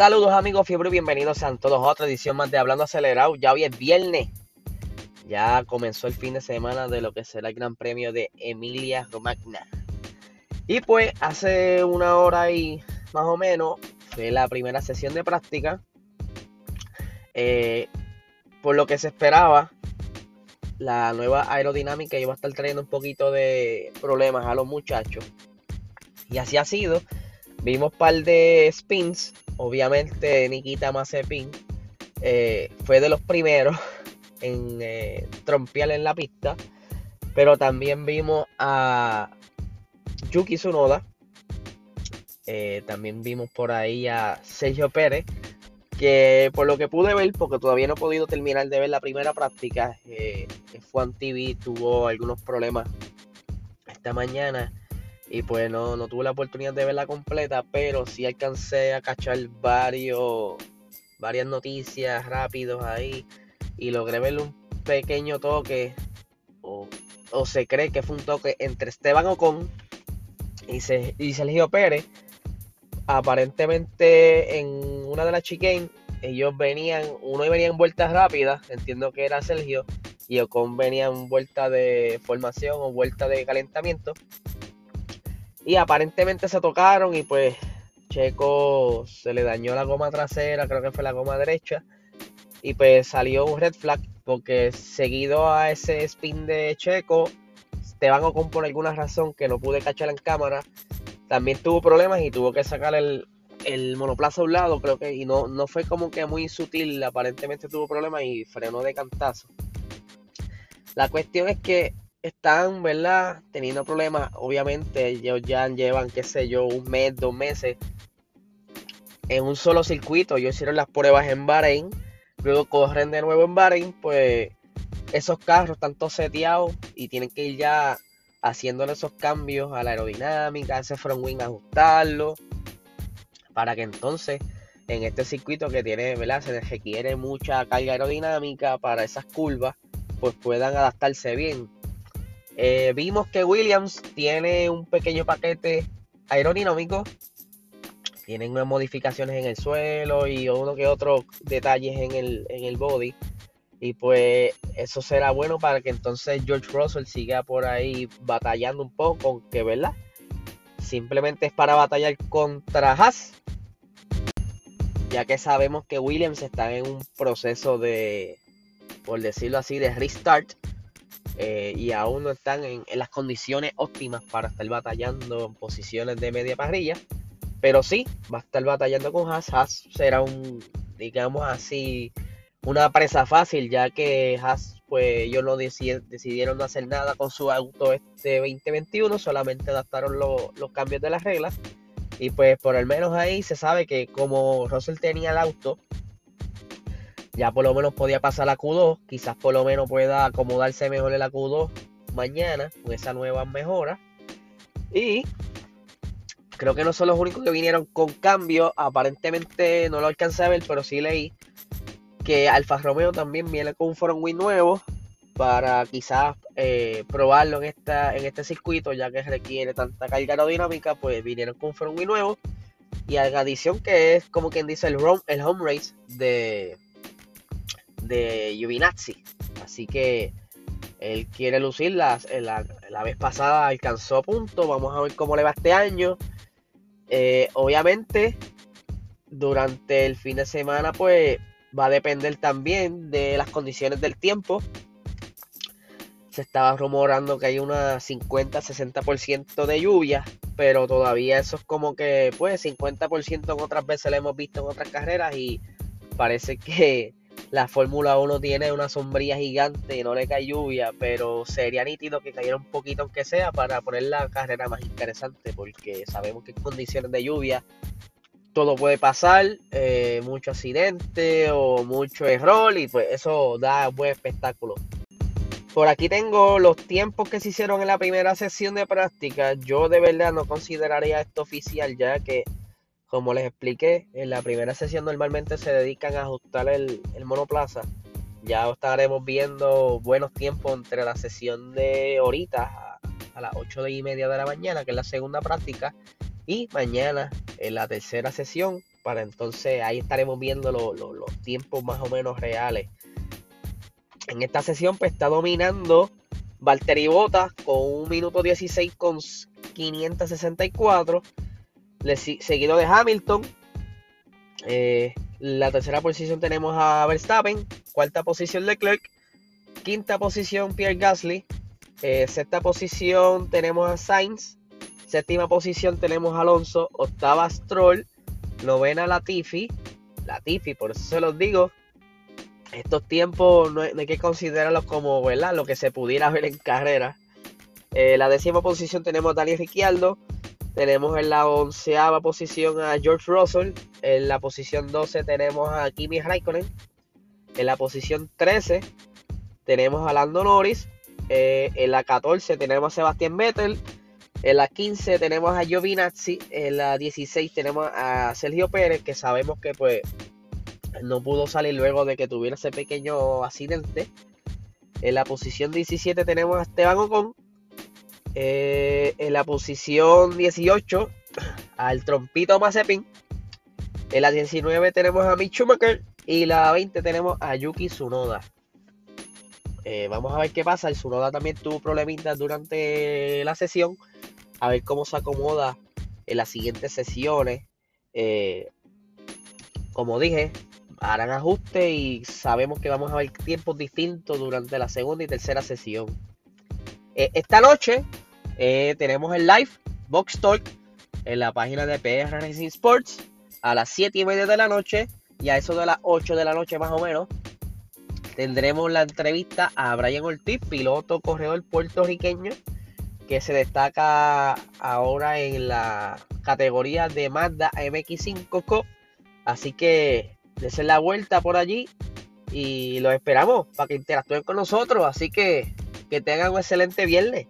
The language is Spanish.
Saludos amigos fiebre, bienvenidos a todos a otra edición más de Hablando Acelerado. Ya hoy es viernes. Ya comenzó el fin de semana de lo que será el Gran Premio de Emilia Romagna. Y pues hace una hora y más o menos fue la primera sesión de práctica. Eh, por lo que se esperaba, la nueva aerodinámica iba a estar trayendo un poquito de problemas a los muchachos. Y así ha sido. Vimos un par de spins. Obviamente Nikita Mazepin eh, fue de los primeros en eh, trompear en la pista. Pero también vimos a Yuki Tsunoda. Eh, también vimos por ahí a Sergio Pérez. Que por lo que pude ver, porque todavía no he podido terminar de ver la primera práctica, eh, F1 TV tuvo algunos problemas esta mañana y pues no, no tuve la oportunidad de verla completa, pero sí alcancé a cachar varios, varias noticias rápidos ahí y logré ver un pequeño toque, o, se cree que fue un toque entre Esteban Ocon y, y Sergio Pérez. Aparentemente en una de las chicanes ellos venían, uno venía en vueltas rápidas, entiendo que era Sergio, y Ocon venía en vuelta de formación o vuelta de calentamiento. Y aparentemente se tocaron y pues Checo se le dañó la goma trasera, creo que fue la goma derecha. Y pues salió un red flag porque seguido a ese spin de Checo, Esteban Ocon por alguna razón que no pude cachar en cámara, también tuvo problemas y tuvo que sacar el, el monoplaza a un lado, creo que, y no, no fue como que muy sutil, aparentemente tuvo problemas y frenó de cantazo. La cuestión es que están, ¿verdad? Teniendo problemas. Obviamente, ellos ya llevan, qué sé yo, un mes, dos meses en un solo circuito. Ellos hicieron las pruebas en Bahrein, luego corren de nuevo en Bahrein, pues esos carros están todos seteados y tienen que ir ya haciéndole esos cambios a la aerodinámica, ese front wing, ajustarlo, para que entonces en este circuito que tiene, ¿verdad? Se requiere mucha carga aerodinámica para esas curvas, pues puedan adaptarse bien. Eh, vimos que Williams tiene un pequeño paquete aerodinámico. Tienen unas modificaciones en el suelo y uno que otro detalles en el, en el body. Y pues eso será bueno para que entonces George Russell siga por ahí batallando un poco, aunque verdad. Simplemente es para batallar contra Haas. Ya que sabemos que Williams está en un proceso de, por decirlo así, de restart eh, y aún no están en, las condiciones óptimas para estar batallando en posiciones de media parrilla. Pero sí, va a estar batallando con Haas. Haas será un, digamos así, una presa fácil, ya que Haas, pues ellos no decidieron no hacer nada con su auto este 2021, solamente adaptaron los cambios de las reglas. Y pues por al menos ahí se sabe que como Russell tenía el auto, ya por lo menos podía pasar la Q2, quizás por lo menos pueda acomodarse mejor en la Q2 mañana con esa nueva mejora. Y creo que no son los únicos que vinieron con cambio, aparentemente no lo alcancé a ver, pero sí leí que Alfa Romeo también viene con un front wing nuevo para quizás eh, probarlo en, esta, en este circuito, ya que requiere tanta carga aerodinámica, pues vinieron con un front wing nuevo. Y en adición que es como quien dice el, el home race de, de Giovinazzi. Así que él quiere lucir. La, la, vez pasada alcanzó punto. Vamos a ver cómo le va este año. Eh, obviamente, durante el fin de semana, pues va a depender también de las condiciones del tiempo. Se estaba rumorando que hay una 50-60% de lluvia, pero todavía eso es como que, pues, 50% en otras veces lo hemos visto en otras carreras y parece que la Fórmula 1 tiene una sombría gigante y no le cae lluvia, pero sería nítido que cayera un poquito aunque sea para poner la carrera más interesante, porque sabemos que en condiciones de lluvia todo puede pasar, eh, mucho accidente o mucho error y pues eso da buen espectáculo. Por aquí tengo los tiempos que se hicieron en la primera sesión de práctica. Yo de verdad no consideraría esto oficial ya que como les expliqué, en la primera sesión normalmente se dedican a ajustar el, monoplaza. Ya estaremos viendo buenos tiempos entre la sesión de ahorita a, las 8 y media de la mañana, que es la segunda práctica, y mañana en la tercera sesión, para entonces ahí estaremos viendo los tiempos más o menos reales. En esta sesión pues está dominando Valtteri Bottas con un minuto 16 con 564, seguido de Hamilton. Eh, la tercera posición tenemos a Verstappen, cuarta posición Leclerc, quinta posición Pierre Gasly, eh, sexta posición tenemos a Sainz, séptima posición tenemos a Alonso, octava Stroll, novena Latifi, Latifi, por eso se los digo, estos tiempos no hay, que considerarlos como ¿verdad? lo que se pudiera ver en carrera. Eh, la décima posición tenemos a Daniel Ricciardo. Tenemos en la onceava posición a George Russell. En la posición 12 tenemos a Kimi Raikkonen. En la posición 13 tenemos a Lando Norris. Eh, en la 14 tenemos a Sebastián Vettel. En la 15 tenemos a Giovinazzi. En la 16 tenemos a Sergio Pérez, que sabemos que pues no pudo salir luego de que tuviera ese pequeño accidente. En la posición 17 tenemos a Esteban Ocon. Eh, en la posición 18 al Trompito Mazepin. En la 19 tenemos a Mick Schumacher. Y la 20 tenemos a Yuki Tsunoda. Eh, vamos a ver qué pasa. El Tsunoda también tuvo problemitas durante la sesión. A ver cómo se acomoda en las siguientes sesiones. Eh, como dije, harán ajustes y sabemos que vamos a ver tiempos distintos durante la segunda y tercera sesión. Eh, esta noche eh, tenemos el live Box Talk en la página de PR Racing Sports a las 7 y media de la noche y a eso de las 8 de la noche más o menos tendremos la entrevista a Brian Ortiz, piloto corredor puertorriqueño que se destaca ahora en la categoría de Mazda MX5 Co. Así que Desen la vuelta por allí y los esperamos para que interactúen con nosotros. Así que que tengan un excelente viernes.